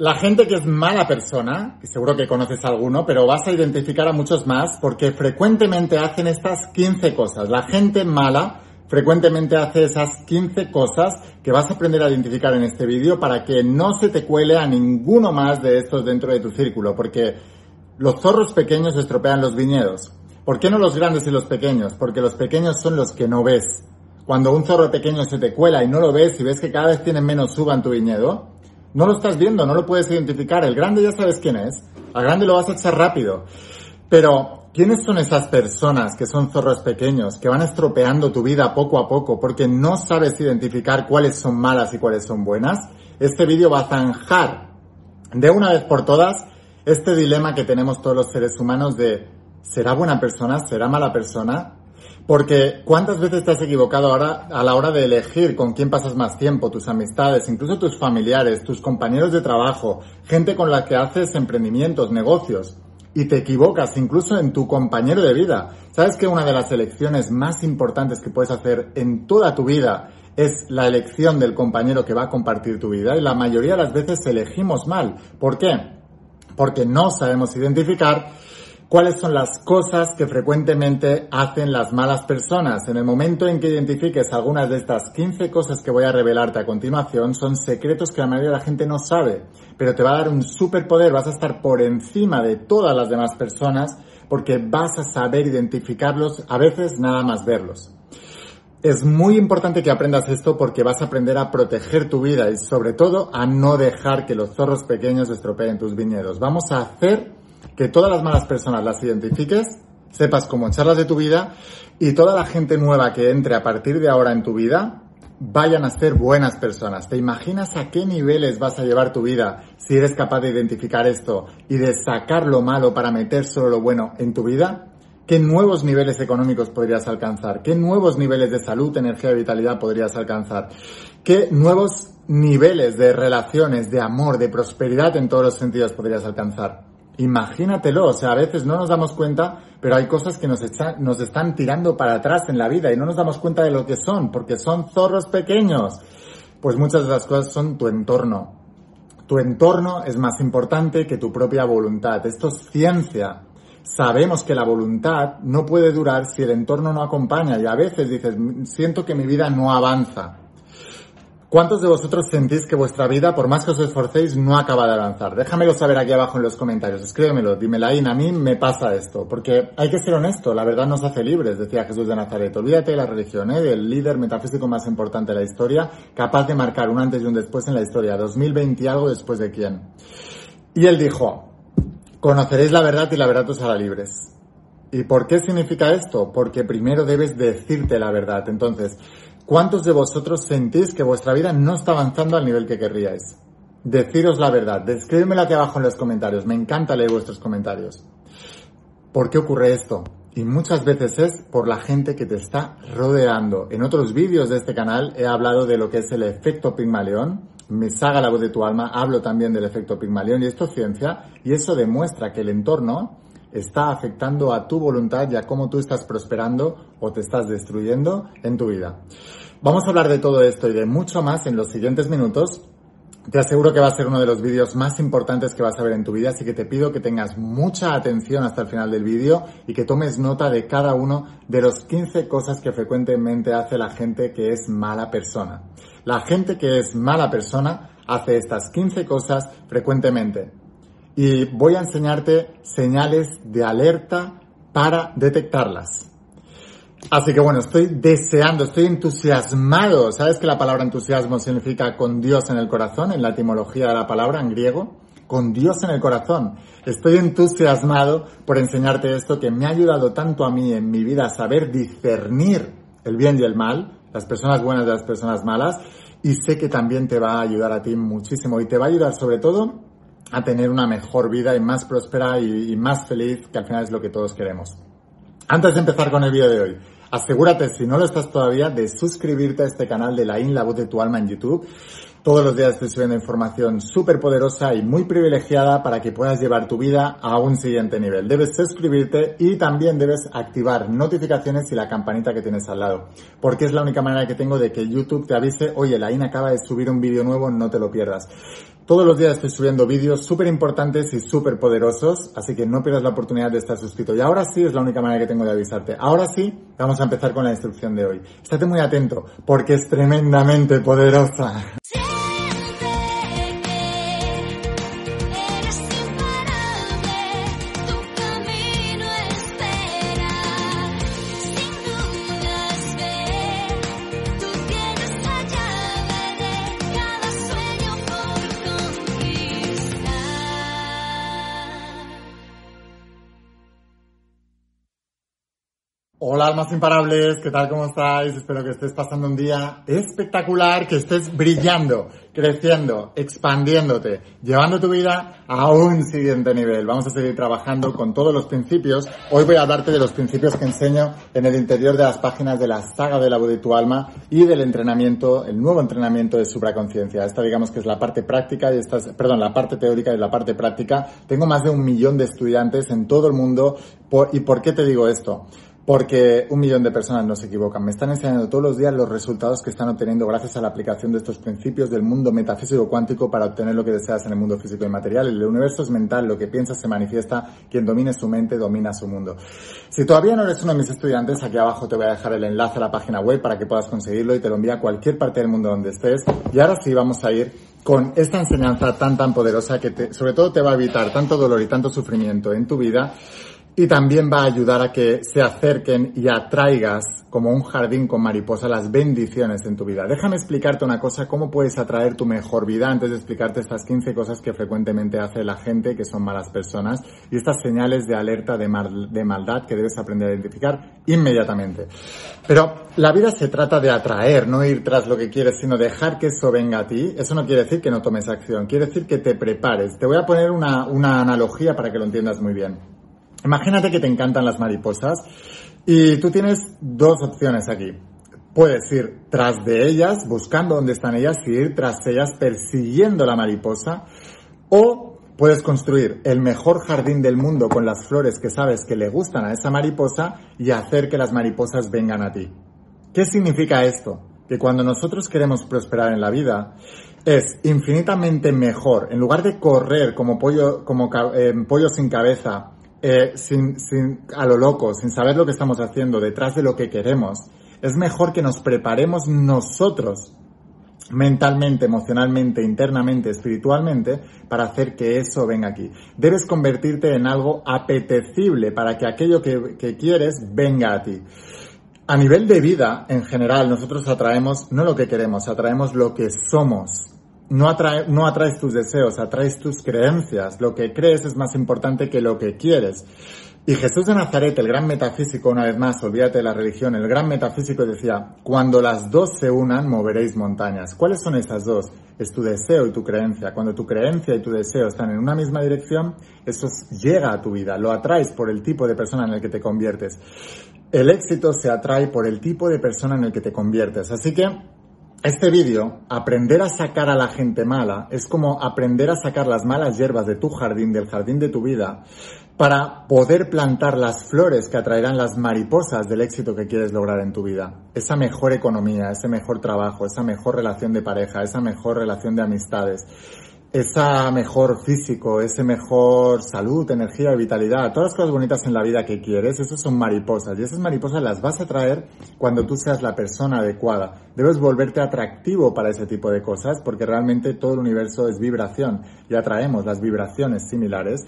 La gente que es mala persona, y seguro que conoces a alguno, pero vas a identificar a muchos más porque frecuentemente hacen estas 15 cosas. La gente mala frecuentemente hace esas 15 cosas que vas a aprender a identificar en este vídeo para que no se te cuele a ninguno más de estos dentro de tu círculo, porque los zorros pequeños estropean los viñedos. ¿Por qué no los grandes y los pequeños? Porque los pequeños son los que no ves. Cuando un zorro pequeño se te cuela y no lo ves y ves que cada vez tiene menos uva en tu viñedo, no lo estás viendo, no lo puedes identificar. El grande ya sabes quién es. Al grande lo vas a echar rápido. Pero, ¿quiénes son esas personas que son zorros pequeños, que van estropeando tu vida poco a poco porque no sabes identificar cuáles son malas y cuáles son buenas? Este vídeo va a zanjar de una vez por todas este dilema que tenemos todos los seres humanos de ¿será buena persona? ¿Será mala persona? Porque ¿cuántas veces te has equivocado ahora a la hora de elegir con quién pasas más tiempo, tus amistades, incluso tus familiares, tus compañeros de trabajo, gente con la que haces emprendimientos, negocios? Y te equivocas incluso en tu compañero de vida. ¿Sabes que una de las elecciones más importantes que puedes hacer en toda tu vida es la elección del compañero que va a compartir tu vida? Y la mayoría de las veces elegimos mal. ¿Por qué? Porque no sabemos identificar cuáles son las cosas que frecuentemente hacen las malas personas. En el momento en que identifiques algunas de estas 15 cosas que voy a revelarte a continuación, son secretos que la mayoría de la gente no sabe, pero te va a dar un superpoder, vas a estar por encima de todas las demás personas porque vas a saber identificarlos, a veces nada más verlos. Es muy importante que aprendas esto porque vas a aprender a proteger tu vida y sobre todo a no dejar que los zorros pequeños estropeen tus viñedos. Vamos a hacer que todas las malas personas las identifiques, sepas cómo echarlas de tu vida y toda la gente nueva que entre a partir de ahora en tu vida vayan a ser buenas personas. ¿Te imaginas a qué niveles vas a llevar tu vida si eres capaz de identificar esto y de sacar lo malo para meter solo lo bueno en tu vida? ¿Qué nuevos niveles económicos podrías alcanzar? ¿Qué nuevos niveles de salud, energía y vitalidad podrías alcanzar? ¿Qué nuevos niveles de relaciones, de amor, de prosperidad en todos los sentidos podrías alcanzar? Imagínatelo, o sea, a veces no nos damos cuenta, pero hay cosas que nos, nos están tirando para atrás en la vida y no nos damos cuenta de lo que son, porque son zorros pequeños. Pues muchas de las cosas son tu entorno. Tu entorno es más importante que tu propia voluntad. Esto es ciencia. Sabemos que la voluntad no puede durar si el entorno no acompaña y a veces dices, siento que mi vida no avanza. ¿Cuántos de vosotros sentís que vuestra vida, por más que os esforcéis, no acaba de avanzar? Déjamelo saber aquí abajo en los comentarios. Escríbemelo, dímelo ahí. A mí me pasa esto. Porque hay que ser honesto. La verdad nos hace libres, decía Jesús de Nazaret. Olvídate de la religión, ¿eh? del líder metafísico más importante de la historia, capaz de marcar un antes y un después en la historia. 2020 y algo después de quién. Y él dijo, conoceréis la verdad y la verdad os hará libres. ¿Y por qué significa esto? Porque primero debes decirte la verdad. Entonces, ¿Cuántos de vosotros sentís que vuestra vida no está avanzando al nivel que querríais? Deciros la verdad, descríbemela aquí abajo en los comentarios, me encanta leer vuestros comentarios. ¿Por qué ocurre esto? Y muchas veces es por la gente que te está rodeando. En otros vídeos de este canal he hablado de lo que es el efecto Pigmalión. Me saga la voz de tu alma, hablo también del efecto Pigmalión y esto es ciencia y eso demuestra que el entorno está afectando a tu voluntad y a cómo tú estás prosperando o te estás destruyendo en tu vida. Vamos a hablar de todo esto y de mucho más en los siguientes minutos. Te aseguro que va a ser uno de los vídeos más importantes que vas a ver en tu vida, así que te pido que tengas mucha atención hasta el final del vídeo y que tomes nota de cada uno de los 15 cosas que frecuentemente hace la gente que es mala persona. La gente que es mala persona hace estas 15 cosas frecuentemente y voy a enseñarte señales de alerta para detectarlas. Así que bueno, estoy deseando, estoy entusiasmado. ¿Sabes que la palabra entusiasmo significa con Dios en el corazón, en la etimología de la palabra, en griego? Con Dios en el corazón. Estoy entusiasmado por enseñarte esto que me ha ayudado tanto a mí en mi vida a saber discernir el bien y el mal, las personas buenas de las personas malas, y sé que también te va a ayudar a ti muchísimo y te va a ayudar sobre todo a tener una mejor vida y más próspera y, más feliz, que al final es lo que todos queremos. Antes de empezar con el vídeo de hoy, asegúrate, si no lo estás todavía, de suscribirte a este canal de La In, la voz de tu alma en YouTube. Todos los días estoy subiendo información súper poderosa y muy privilegiada para que puedas llevar tu vida a un siguiente nivel. Debes suscribirte y también debes activar notificaciones y la campanita que tienes al lado. Porque es la única manera que tengo de que YouTube te avise, oye, la INA acaba de subir un vídeo nuevo, no te lo pierdas. Todos los días estoy subiendo vídeos súper importantes y súper poderosos, así que no pierdas la oportunidad de estar suscrito. Y ahora sí es la única manera que tengo de avisarte. Ahora sí, vamos a empezar con la instrucción de hoy. Estate muy atento, porque es tremendamente poderosa. Hola almas imparables, ¿qué tal? ¿Cómo estáis? Espero que estés pasando un día espectacular, que estés brillando, creciendo, expandiéndote, llevando tu vida a un siguiente nivel. Vamos a seguir trabajando con todos los principios. Hoy voy a hablarte de los principios que enseño en el interior de las páginas de la saga de la voz de tu alma y del entrenamiento, el nuevo entrenamiento de supraconciencia. Esta digamos que es la parte práctica y esta es, perdón, la parte teórica y la parte práctica. Tengo más de un millón de estudiantes en todo el mundo. ¿Y por qué te digo esto? Porque un millón de personas no se equivocan. Me están enseñando todos los días los resultados que están obteniendo gracias a la aplicación de estos principios del mundo metafísico cuántico para obtener lo que deseas en el mundo físico y material. El universo es mental, lo que piensas se manifiesta, quien domine su mente domina su mundo. Si todavía no eres uno de mis estudiantes, aquí abajo te voy a dejar el enlace a la página web para que puedas conseguirlo y te lo envía a cualquier parte del mundo donde estés. Y ahora sí vamos a ir con esta enseñanza tan tan poderosa que te, sobre todo te va a evitar tanto dolor y tanto sufrimiento en tu vida y también va a ayudar a que se acerquen y atraigas como un jardín con mariposa las bendiciones en tu vida. Déjame explicarte una cosa, cómo puedes atraer tu mejor vida antes de explicarte estas 15 cosas que frecuentemente hace la gente que son malas personas y estas señales de alerta de, de maldad que debes aprender a identificar inmediatamente. Pero la vida se trata de atraer, no ir tras lo que quieres, sino dejar que eso venga a ti. Eso no quiere decir que no tomes acción, quiere decir que te prepares. Te voy a poner una, una analogía para que lo entiendas muy bien. Imagínate que te encantan las mariposas y tú tienes dos opciones aquí. Puedes ir tras de ellas, buscando dónde están ellas y ir tras ellas persiguiendo la mariposa o puedes construir el mejor jardín del mundo con las flores que sabes que le gustan a esa mariposa y hacer que las mariposas vengan a ti. ¿Qué significa esto? Que cuando nosotros queremos prosperar en la vida, es infinitamente mejor, en lugar de correr como pollo, como eh, pollo sin cabeza eh, sin, sin, a lo loco, sin saber lo que estamos haciendo, detrás de lo que queremos, es mejor que nos preparemos nosotros mentalmente, emocionalmente, internamente, espiritualmente, para hacer que eso venga aquí. Debes convertirte en algo apetecible para que aquello que, que quieres venga a ti. A nivel de vida, en general, nosotros atraemos no lo que queremos, atraemos lo que somos no, no atraes tus deseos, atraes tus creencias. Lo que crees es más importante que lo que quieres. Y Jesús de Nazaret, el gran metafísico, una vez más, olvídate de la religión, el gran metafísico decía, cuando las dos se unan, moveréis montañas. ¿Cuáles son esas dos? Es tu deseo y tu creencia. Cuando tu creencia y tu deseo están en una misma dirección, eso llega a tu vida, lo atraes por el tipo de persona en el que te conviertes. El éxito se atrae por el tipo de persona en el que te conviertes. Así que este vídeo, aprender a sacar a la gente mala, es como aprender a sacar las malas hierbas de tu jardín, del jardín de tu vida, para poder plantar las flores que atraerán las mariposas del éxito que quieres lograr en tu vida. Esa mejor economía, ese mejor trabajo, esa mejor relación de pareja, esa mejor relación de amistades, esa mejor físico, ese mejor salud, energía, vitalidad, todas las cosas bonitas en la vida que quieres, esas son mariposas. Y esas mariposas las vas a traer cuando tú seas la persona adecuada. Debes volverte atractivo para ese tipo de cosas porque realmente todo el universo es vibración y atraemos las vibraciones similares.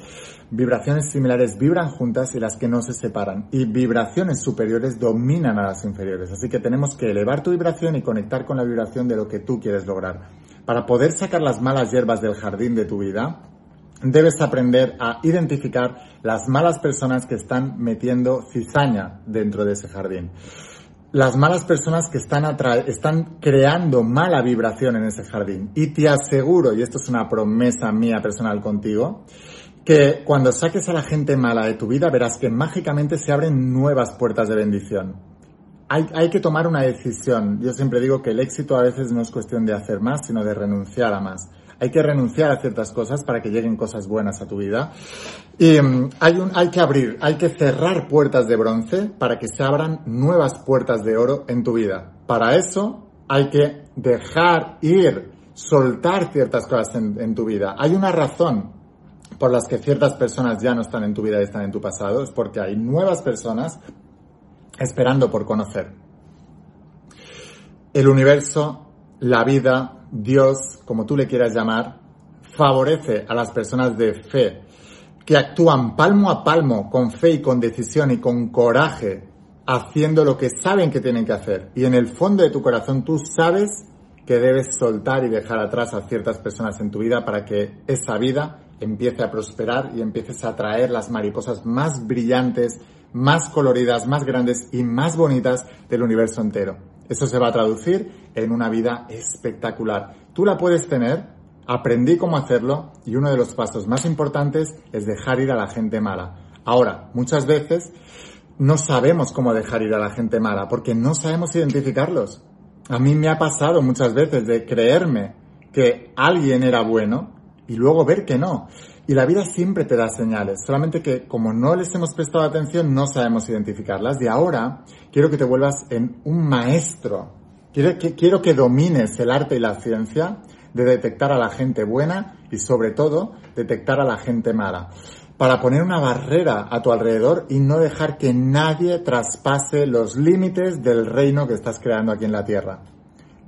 Vibraciones similares vibran juntas y las que no se separan. Y vibraciones superiores dominan a las inferiores. Así que tenemos que elevar tu vibración y conectar con la vibración de lo que tú quieres lograr. Para poder sacar las malas hierbas del jardín de tu vida, debes aprender a identificar las malas personas que están metiendo cizaña dentro de ese jardín. Las malas personas que están, están creando mala vibración en ese jardín. Y te aseguro, y esto es una promesa mía personal contigo, que cuando saques a la gente mala de tu vida verás que mágicamente se abren nuevas puertas de bendición hay, que tomar una decisión. Yo siempre digo que el éxito a veces no es cuestión de hacer más, sino de renunciar a más. Hay que renunciar a ciertas cosas para que lleguen cosas buenas a tu vida. Y mm, hay, un, hay que abrir, hay que cerrar puertas de bronce para que se abran nuevas puertas de oro en tu vida. Para eso hay que dejar ir, soltar ciertas cosas en, en tu vida. Hay una razón por las que ciertas personas ya no están en tu vida y están en tu pasado, es porque hay nuevas personas esperando por conocer. El universo, la vida, Dios, como tú le quieras llamar, favorece a las personas de fe que actúan palmo a palmo, con fe y con decisión y con coraje, haciendo lo que saben que tienen que hacer. Y en el fondo de tu corazón tú sabes que debes soltar y dejar atrás a ciertas personas en tu vida para que esa vida empiece a prosperar y empieces a atraer las mariposas más brillantes, más coloridas, más grandes y más bonitas del universo entero. Eso se va a traducir en una vida espectacular. Tú la puedes tener, aprendí cómo hacerlo y uno de los pasos más importantes es dejar ir a la gente mala. Ahora, muchas veces no sabemos cómo dejar ir a la gente mala porque no sabemos identificarlos. A mí me ha pasado muchas veces de creerme que alguien era bueno y luego ver que no. Y la vida siempre te da señales, solamente que como no les hemos prestado atención no sabemos identificarlas. Y ahora quiero que te vuelvas en un maestro. Quiero que, quiero que domines el arte y la ciencia de detectar a la gente buena y sobre todo detectar a la gente mala. Para poner una barrera a tu alrededor y no dejar que nadie traspase los límites del reino que estás creando aquí en la tierra.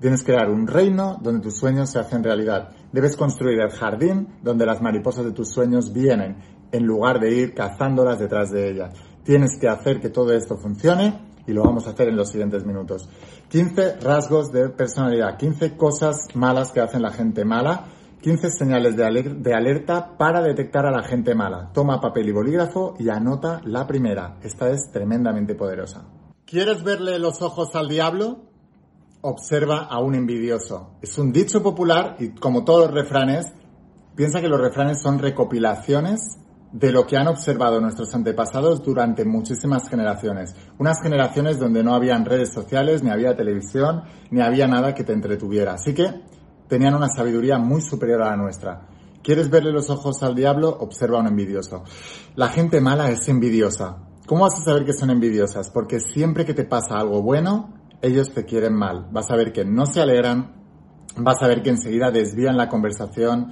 Tienes que crear un reino donde tus sueños se hacen realidad. Debes construir el jardín donde las mariposas de tus sueños vienen, en lugar de ir cazándolas detrás de ellas. Tienes que hacer que todo esto funcione y lo vamos a hacer en los siguientes minutos. 15 rasgos de personalidad, 15 cosas malas que hacen la gente mala, 15 señales de, alerta para detectar a la gente mala. Toma papel y bolígrafo y anota la primera. Esta es tremendamente poderosa. ¿Quieres verle los ojos al diablo? Observa a un envidioso. Es un dicho popular y como todos los refranes, piensa que los refranes son recopilaciones de lo que han observado nuestros antepasados durante muchísimas generaciones. Unas generaciones donde no habían redes sociales, ni había televisión, ni había nada que te entretuviera. Así que tenían una sabiduría muy superior a la nuestra. ¿Quieres verle los ojos al diablo? Observa a un envidioso. La gente mala es envidiosa. ¿Cómo vas a saber que son envidiosas? Porque siempre que te pasa algo bueno, ellos te quieren mal. Vas a ver que no se alegran, vas a ver que enseguida desvían la conversación,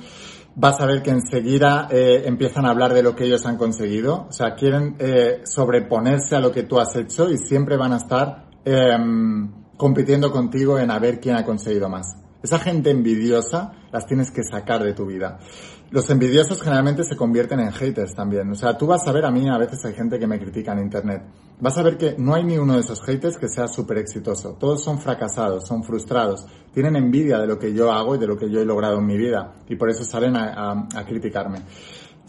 vas a ver que enseguida eh, empiezan a hablar de lo que ellos han conseguido. O sea, quieren eh, sobreponerse a lo que tú has hecho y siempre van a estar em, compitiendo contigo en a ver quién ha conseguido más. Esa gente envidiosa las tienes que sacar de tu vida. Los envidiosos generalmente se convierten en haters también. O sea, tú vas a ver, a mí a veces hay gente que me critica en internet. Vas a ver que no hay ni uno de esos haters que sea súper exitoso. Todos son fracasados, son frustrados, tienen envidia de lo que yo hago y de lo que yo he logrado en mi vida. Y por eso salen a, a criticarme.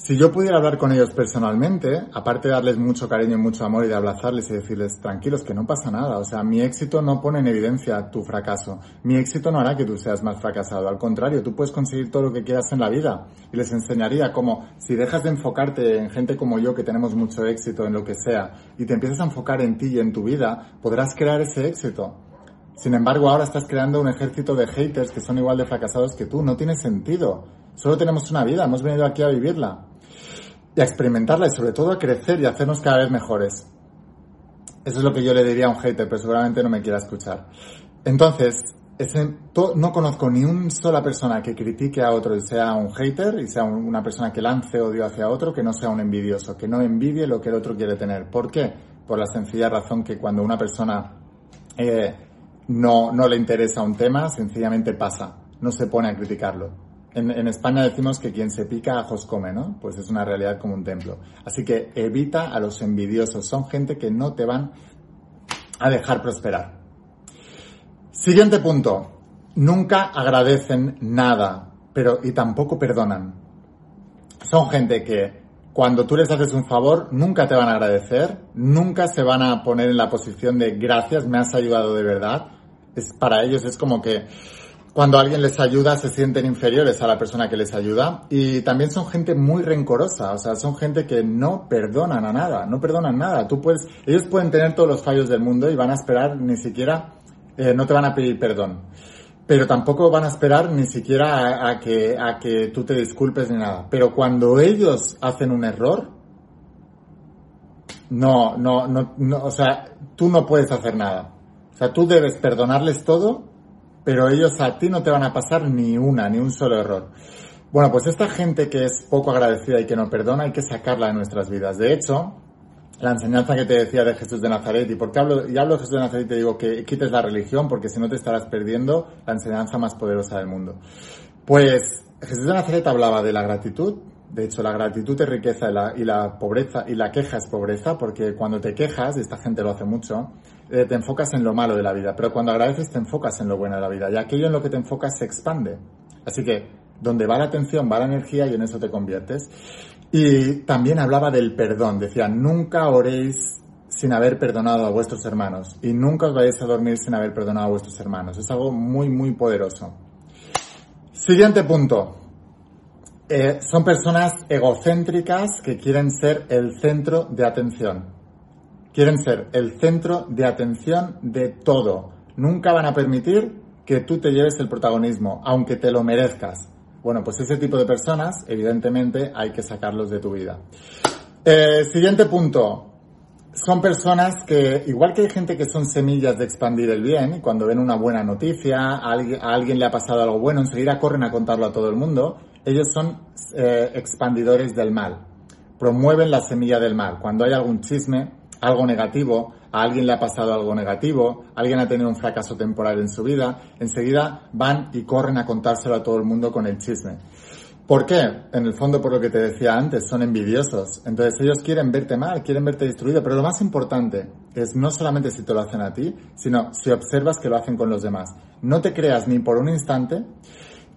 Si yo pudiera hablar con ellos personalmente, aparte de darles mucho cariño y mucho amor y de abrazarles y decirles, tranquilos, que no pasa nada. O sea, mi éxito no pone en evidencia tu fracaso. Mi éxito no hará que tú seas más fracasado. Al contrario, tú puedes conseguir todo lo que quieras en la vida. Y les enseñaría cómo, si dejas de enfocarte en gente como yo que tenemos mucho éxito en lo que sea, y te empiezas a enfocar en ti y en tu vida, podrás crear ese éxito. Sin embargo, ahora estás creando un ejército de haters que son igual de fracasados que tú. No tiene sentido. Solo tenemos una vida, hemos venido aquí a vivirla y a experimentarla y sobre todo a crecer y a hacernos cada vez mejores. Eso es lo que yo le diría a un hater, pero seguramente no me quiera escuchar. Entonces, ese, no conozco ni una sola persona que critique a otro y sea un hater y sea una persona que lance odio hacia otro que no sea un envidioso, que no envidie lo que el otro quiere tener. ¿Por qué? Por la sencilla razón que cuando una persona eh, no, no le interesa un tema, sencillamente pasa, no se pone a criticarlo. En, España decimos que quien se pica ajos come, ¿no? Pues es una realidad como un templo. Así que evita a los envidiosos. Son gente que no te van a dejar prosperar. Siguiente punto. Nunca agradecen nada, pero y tampoco perdonan. Son gente que cuando tú les haces un favor, nunca te van a agradecer, nunca se van a poner en la posición de gracias, me has ayudado de verdad. Es, para ellos es como que cuando alguien les ayuda se sienten inferiores a la persona que les ayuda y también son gente muy rencorosa, o sea, son gente que no perdonan a nada, no perdonan nada. Tú puedes, ellos pueden tener todos los fallos del mundo y van a esperar ni siquiera, eh, no te van a pedir perdón, pero tampoco van a esperar ni siquiera a, que, a que tú te disculpes ni nada. Pero cuando ellos hacen un error, no, no, no, no, o sea, tú no puedes hacer nada. O sea, tú debes perdonarles todo pero ellos a ti no te van a pasar ni una, ni un solo error. Bueno, pues esta gente que es poco agradecida y que no perdona hay que sacarla de nuestras vidas. De hecho, la enseñanza que te decía de Jesús de Nazaret, y porque hablo, y hablo de Jesús de Nazaret te digo que quites la religión, porque si no te estarás perdiendo la enseñanza más poderosa del mundo. Pues Jesús de Nazaret hablaba de la gratitud, de hecho, la gratitud es riqueza y la, y la, pobreza, y la queja es pobreza, porque cuando te quejas, y esta gente lo hace mucho, eh, te enfocas en lo malo de la vida, pero cuando agradeces te enfocas en lo bueno de la vida, y aquello en lo que te enfocas se expande. Así que, donde va la atención, va la energía y en eso te conviertes. Y también hablaba del perdón, decía, nunca oréis sin haber perdonado a vuestros hermanos, y nunca os vayáis a dormir sin haber perdonado a vuestros hermanos. Es algo muy, muy poderoso. Siguiente punto. Eh, son personas egocéntricas que quieren ser el centro de atención. Quieren ser el centro de atención de todo. Nunca van a permitir que tú te lleves el protagonismo, aunque te lo merezcas. Bueno, pues ese tipo de personas, evidentemente, hay que sacarlos de tu vida. Eh, siguiente punto. Son personas que, igual que hay gente que son semillas de expandir el bien, y cuando ven una buena noticia, a alguien le ha pasado algo bueno, enseguida corren a contarlo a todo el mundo ellos son eh, expandidores del mal, promueven la semilla del mal. Cuando hay algún chisme, algo negativo, a alguien le ha pasado algo negativo, alguien ha tenido un fracaso temporal en su vida, enseguida van y corren a contárselo a todo el mundo con el chisme. ¿Por qué? En el fondo, por lo que te decía antes, son envidiosos. Entonces ellos quieren verte mal, quieren verte destruido, pero lo más importante es no solamente si te lo hacen a ti, sino si observas que lo hacen con los demás. No te creas ni por un instante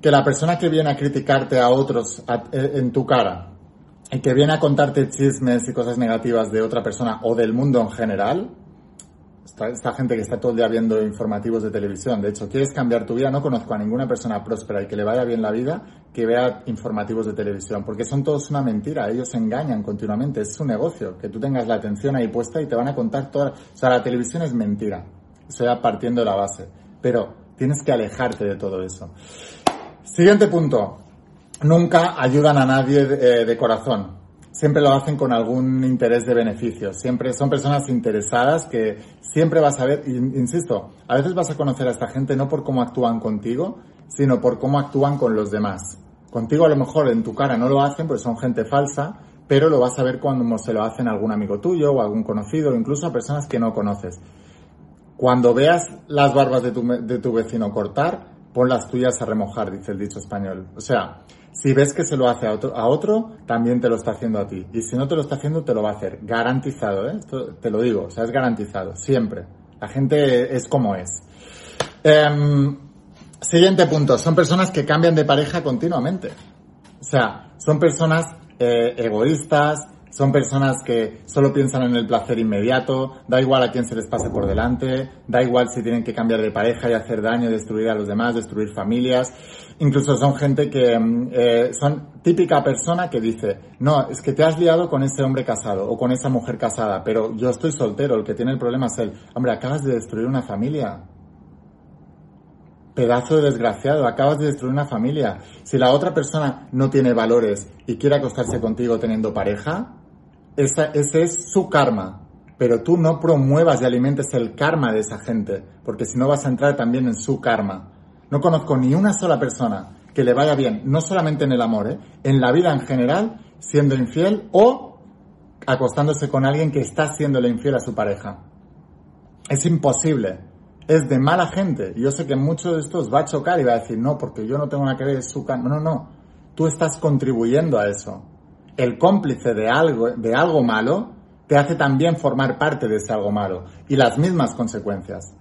que la persona que viene a criticarte a otros en tu cara que viene a contarte chismes y cosas negativas de otra persona o del mundo en general, esta, gente que está todo el día viendo informativos de televisión, de hecho, quieres cambiar tu vida, no conozco a ninguna persona próspera y que le vaya bien la vida que vea informativos de televisión, porque son todos una mentira, ellos engañan continuamente, es su negocio, que tú tengas la atención ahí puesta y te van a contar toda, o sea, la televisión es mentira, eso ya partiendo de la base, pero tienes que alejarte de todo eso. Siguiente punto. Nunca ayudan a nadie de, eh, de, corazón. Siempre lo hacen con algún interés de beneficio. Siempre son personas interesadas que siempre vas a ver, insisto, a veces vas a conocer a esta gente no por cómo actúan contigo, sino por cómo actúan con los demás. Contigo a lo mejor en tu cara no lo hacen, pues son gente falsa, pero lo vas a ver cuando se lo hacen a algún amigo tuyo o algún conocido, o incluso a personas que no conoces. Cuando veas las barbas de tu, de tu vecino cortar, pon las tuyas a remojar, dice el dicho español. O sea, si ves que se lo hace a otro, a otro, también te lo está haciendo a ti. Y si no te lo está haciendo, te lo va a hacer. Garantizado, ¿eh? Te lo digo, o sea, es garantizado, siempre. La gente es como es. Em, siguiente punto, son personas que cambian de pareja continuamente. O sea, son personas eh, egoístas, son personas que solo piensan en el placer inmediato, da igual a quién se les pase por delante, da igual si tienen que cambiar de pareja y hacer daño, destruir a los demás, destruir familias. Incluso son gente que mm, eh, son típica persona que dice, no, es que te has liado con ese hombre casado o con esa mujer casada, pero yo estoy soltero, el que tiene el problema es él. Hombre, acabas de destruir una familia. Pedazo de desgraciado, acabas de destruir una familia. Si la otra persona no tiene valores y quiere acostarse contigo teniendo pareja, ese es su karma. Pero tú no promuevas y alimentes el karma de esa gente, porque si no vas a entrar también en su karma. No conozco ni una sola persona que le vaya bien, no solamente en el amor, ¿eh? en la vida en general, siendo infiel o acostándose con alguien que está haciéndole infiel a su pareja. Es imposible. Es de mala gente. Yo sé que muchos de estos va a chocar y va a decir, no, porque yo no tengo nada que ver, su karma. No, no. Tú estás contribuyendo a eso el cómplice de algo, de algo malo te hace también formar parte de ese algo malo y las mismas consecuencias.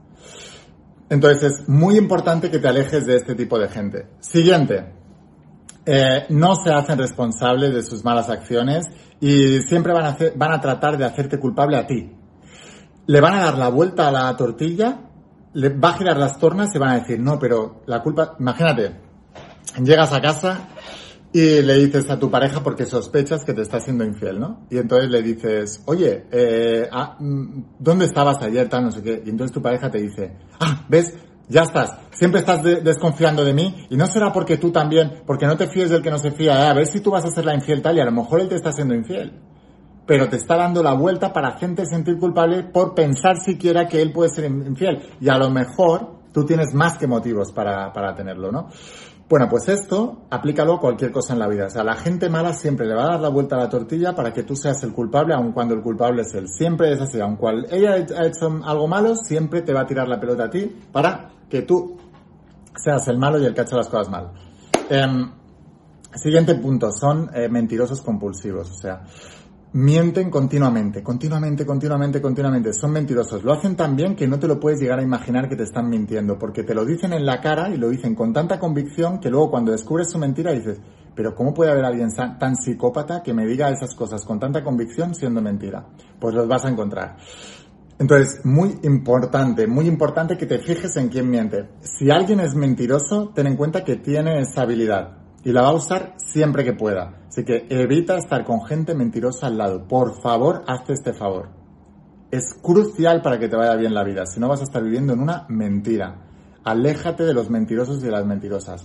Entonces es muy importante que te alejes de este tipo de gente. Siguiente, eh, no se hacen responsables de sus malas acciones y siempre van a, hacer, van a tratar de hacerte culpable a ti. Le van a dar la vuelta a la tortilla le va a girar las tornas y van a decir, no, pero la culpa, imagínate, llegas a casa y le dices a tu pareja porque sospechas que te está siendo infiel, ¿no? Y entonces le dices, oye, eh, ah, mm, ¿dónde estabas ayer? Tal, no sé qué. Y entonces tu pareja te dice, ah, ves, ya estás, siempre estás desconfiando de mí y no será porque tú también, porque no te fíes del que no se fía, ¿eh? a ver si tú vas a ser la infiel tal y a lo mejor él te está siendo infiel. Pero te está dando la vuelta para hacerte sentir culpable por pensar siquiera que él puede ser infiel. Y a lo mejor tú tienes más que motivos para, para tenerlo, ¿no? Bueno, pues esto aplícalo a cualquier cosa en la vida. O sea, la gente mala siempre le va a dar la vuelta a la tortilla para que tú seas el culpable, aun cuando el culpable es él. Siempre es así. Aun cuando ella ha hecho algo malo, siempre te va a tirar la pelota a ti para que tú seas el malo y el que ha hecho las cosas mal. Em, siguiente punto, son eh, mentirosos compulsivos. O sea, mienten continuamente, continuamente, continuamente, continuamente. Son mentirosos. Lo hacen tan bien que no te lo puedes llegar a imaginar que te están mintiendo, porque te lo dicen en la cara y lo dicen con tanta convicción que luego cuando descubres su mentira dices, pero ¿cómo puede haber alguien tan psicópata que me diga esas cosas con tanta convicción siendo mentira? Pues los vas a encontrar. Entonces, muy importante, muy importante que te fijes en quién miente. Si alguien es mentiroso, ten en cuenta que tiene esa habilidad y la va a usar siempre que pueda. Así que evita estar con gente mentirosa al lado. Por favor, hazte este favor. Es crucial para que te vaya bien la vida. Si no, vas a estar viviendo en una mentira. Aléjate de los mentirosos y de las mentirosas.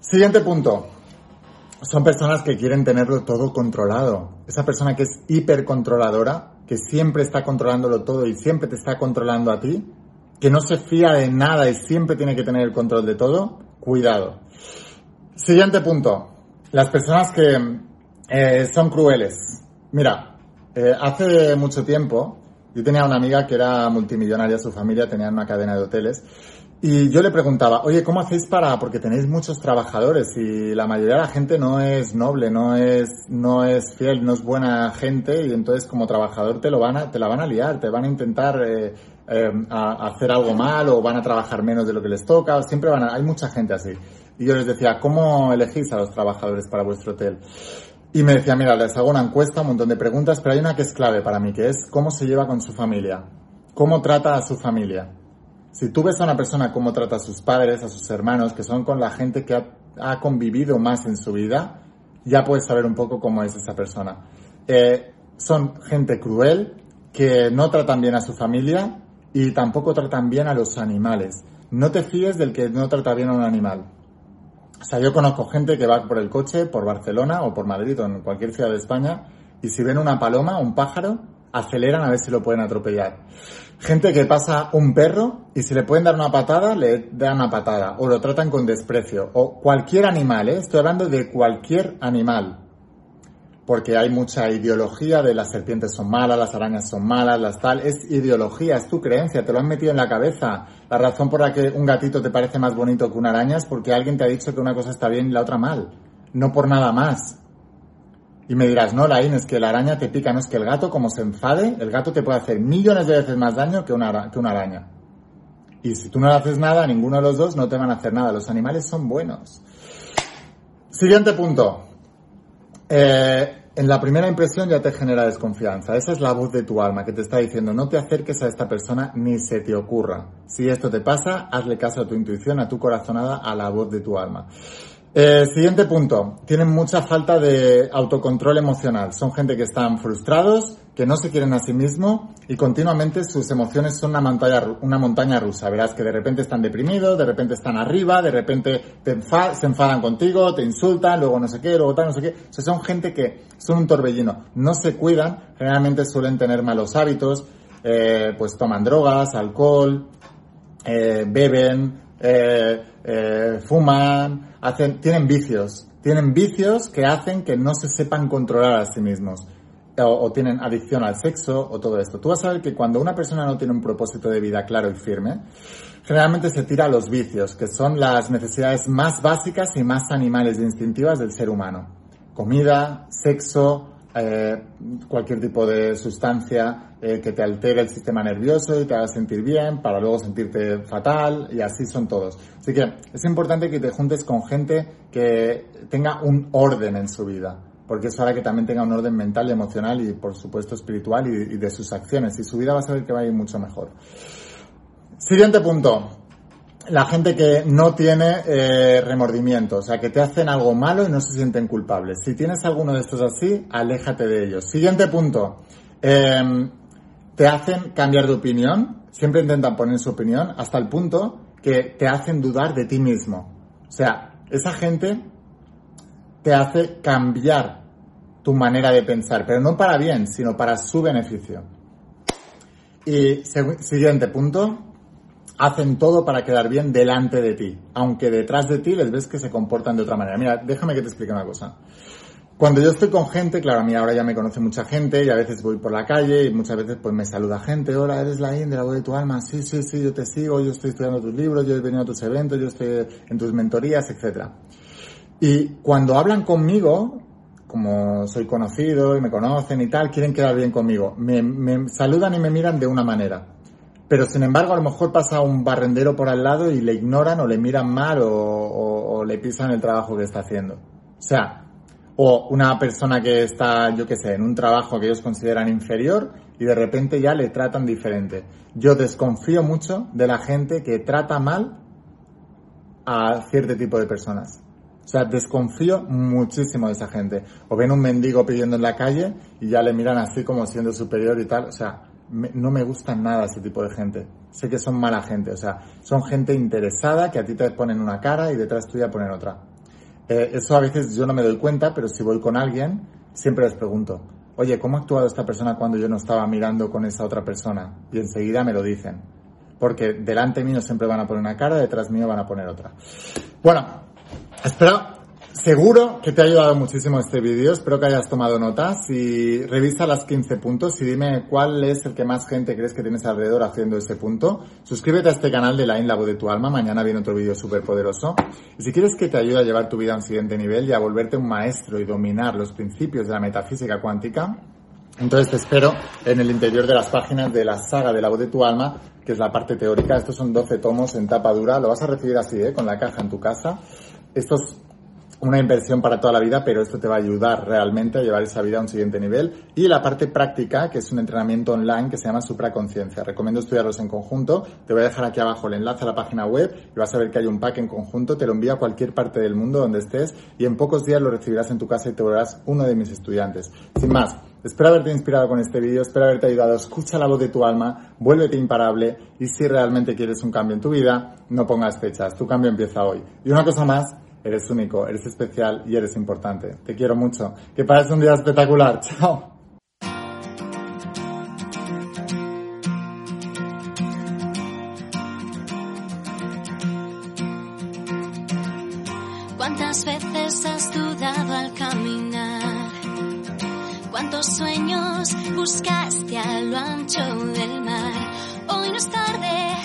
Siguiente punto. Son personas que quieren tenerlo todo controlado. Esa persona que es hipercontroladora, que siempre está controlándolo todo y siempre te está controlando a ti, que no se fía de nada y siempre tiene que tener el control de todo, cuidado. Siguiente punto. Las personas que eh, son crueles. Mira, eh, hace mucho tiempo yo tenía una amiga que era multimillonaria, su familia tenía una cadena de hoteles. Y yo le preguntaba, oye, ¿cómo hacéis para, porque tenéis muchos trabajadores y la mayoría de la gente no es noble, no es, no es fiel, no es buena gente y entonces como trabajador te lo van a, te la van a liar, te van a intentar eh, hacer algo mal o van a trabajar menos de lo que les toca, siempre van a, hay mucha gente así. Y yo les decía, ¿cómo elegís a los trabajadores para vuestro hotel? Y me decía, mira, les hago una encuesta, un montón de preguntas, pero hay una que es clave para mí, que es cómo se lleva con su familia, cómo trata a su familia. Si tú ves a una persona cómo trata a sus padres, a sus hermanos, que son con la gente que ha, convivido más en su vida, ya puedes saber un poco cómo es esa persona. Eh, son gente cruel, que no tratan bien a su familia y tampoco tratan bien a los animales. No te fíes del que no trata bien a un animal. O sea, yo conozco gente que va por el coche, por Barcelona o por Madrid o en cualquier ciudad de España, y si ven una paloma, un pájaro, aceleran a ver si lo pueden atropellar. Gente que pasa un perro y si le pueden dar una patada, le dan una patada, o lo tratan con desprecio, o cualquier animal, ¿eh? estoy hablando de cualquier animal porque hay mucha ideología de las serpientes son malas, las arañas son malas, las tal. Es ideología, es tu creencia, te lo han metido en la cabeza. La razón por la que un gatito te parece más bonito que una araña es porque alguien te ha dicho que una cosa está bien y la otra mal. No por nada más. Y me dirás, no, Laín, es que la araña te pica, no es que el gato, como se enfade, el gato te puede hacer millones de veces más daño que una, que una araña. Y si tú no le haces nada, ninguno de los dos no te van a hacer nada. Los animales son buenos. Siguiente punto. Eh, en la primera impresión ya te genera desconfianza. Esa es la voz de tu alma que te está diciendo no te acerques a esta persona ni se te ocurra. Si esto te pasa, hazle caso a tu intuición, a tu corazonada, a la voz de tu alma. Eh, siguiente punto. Tienen mucha falta de autocontrol emocional. Son gente que están frustrados, que no se quieren a sí mismos y continuamente sus emociones son una montaña, una montaña rusa. Verás que de repente están deprimidos, de repente están arriba, de repente se enfadan contigo, te insultan, luego no sé qué, luego tal, no sé qué. O son gente que son un torbellino. No se cuidan, generalmente suelen tener malos hábitos, eh, pues toman drogas, alcohol, eh, beben, eh, eh, fuman, hacen, tienen vicios, tienen vicios que hacen que no se sepan controlar a sí mismos. O, tienen adicción al sexo o todo esto. Tú vas a ver que cuando una persona no tiene un propósito de vida claro y firme, generalmente se tira a los vicios, que son las necesidades más básicas y más animales e instintivas del ser humano. Comida, sexo, eh, cualquier tipo de sustancia eh, que te altere el sistema nervioso y te haga sentir bien para luego sentirte fatal y así son todos. Así que es importante que te juntes con gente que tenga un orden en su vida, porque eso hará que también tenga un orden mental emocional y por supuesto espiritual y, de sus acciones y su vida va a saber que va a ir mucho mejor. Siguiente punto. La gente que no tiene eh, remordimiento, o sea, que te hacen algo malo y no se sienten culpables. Si tienes alguno de estos así, aléjate de ellos. Siguiente punto. Em, te hacen cambiar de opinión, siempre intentan poner su opinión, hasta el punto que te hacen dudar de ti mismo. O sea, esa gente te hace cambiar tu manera de pensar, pero no para bien, sino para su beneficio. Y siguiente punto, hacen todo para quedar bien delante de ti, aunque detrás de ti les ves que se comportan de otra manera. Mira, déjame que te explique una cosa. Cuando yo estoy con gente, claro, a mí ahora ya me conoce mucha gente y a veces voy por la calle y muchas veces pues me saluda gente, hola, eres la India, la voz de tu alma, sí, sí, sí, yo te sigo, yo estoy estudiando tus libros, yo he venido a tus eventos, yo estoy en tus mentorías, etc. Y cuando hablan conmigo, como soy conocido y me conocen y tal, quieren quedar bien conmigo. Me, me saludan y me miran de una manera pero sin embargo a lo mejor pasa un barrendero por al lado y le ignoran o le miran mal o, le pisan el trabajo que está haciendo. O sea, o una persona que está, yo qué sé, en un trabajo que ellos consideran inferior y de repente ya le tratan diferente. Yo desconfío mucho de la gente que trata mal a cierto tipo de personas. O sea, desconfío muchísimo de esa gente. O ven un mendigo pidiendo en la calle y ya le miran así como siendo superior y tal. O sea, no me gustan nada ese tipo de gente. Sé que son mala gente, o sea, son gente interesada que a ti te ponen una cara y detrás tuya ponen otra. Eh, eso a veces yo no me doy cuenta, pero si voy con alguien, siempre les pregunto, oye, ¿cómo ha actuado esta persona cuando yo no estaba mirando con esa otra persona? Y enseguida me lo dicen. Porque delante mío siempre van a poner una cara, detrás mío van a poner otra. Bueno, espero Seguro que te ha ayudado muchísimo este vídeo, espero que hayas tomado notas y revisa las 15 puntos y dime cuál es el que más gente crees que tienes alrededor haciendo ese punto. Suscríbete a este canal de la In de tu alma, mañana viene otro vídeo súper poderoso. Y si quieres que te ayude a llevar tu vida a un siguiente nivel y a volverte un maestro y dominar los principios de la metafísica cuántica, entonces te espero en el interior de las páginas de la saga de la voz de tu alma, que es la parte teórica. Estos son 12 tomos en tapa dura, lo vas a recibir así, ¿eh? con la caja en tu casa. Estos una inversión para toda la vida, pero esto te va a ayudar realmente a llevar esa vida a un siguiente nivel. Y la parte práctica, que es un entrenamiento online que se llama Supraconciencia. Recomiendo estudiarlos en conjunto. Te voy a dejar aquí abajo el enlace a la página web y vas a ver que hay un pack en conjunto. Te lo envío a cualquier parte del mundo donde estés y en pocos días lo recibirás en tu casa y te volverás uno de mis estudiantes. Sin más, Espero haberte inspirado con este vídeo, espero haberte ayudado. Escucha la voz de tu alma, vuélvete imparable y si realmente quieres un cambio en tu vida, no pongas fechas. Tu cambio empieza hoy. Y una cosa más, Eres único, eres especial y eres importante. Te quiero mucho. Que pases un día espectacular. Chao. ¿Cuántas veces has dudado al caminar? ¿Cuántos sueños buscaste a lo ancho del mar? Hoy no es tarde,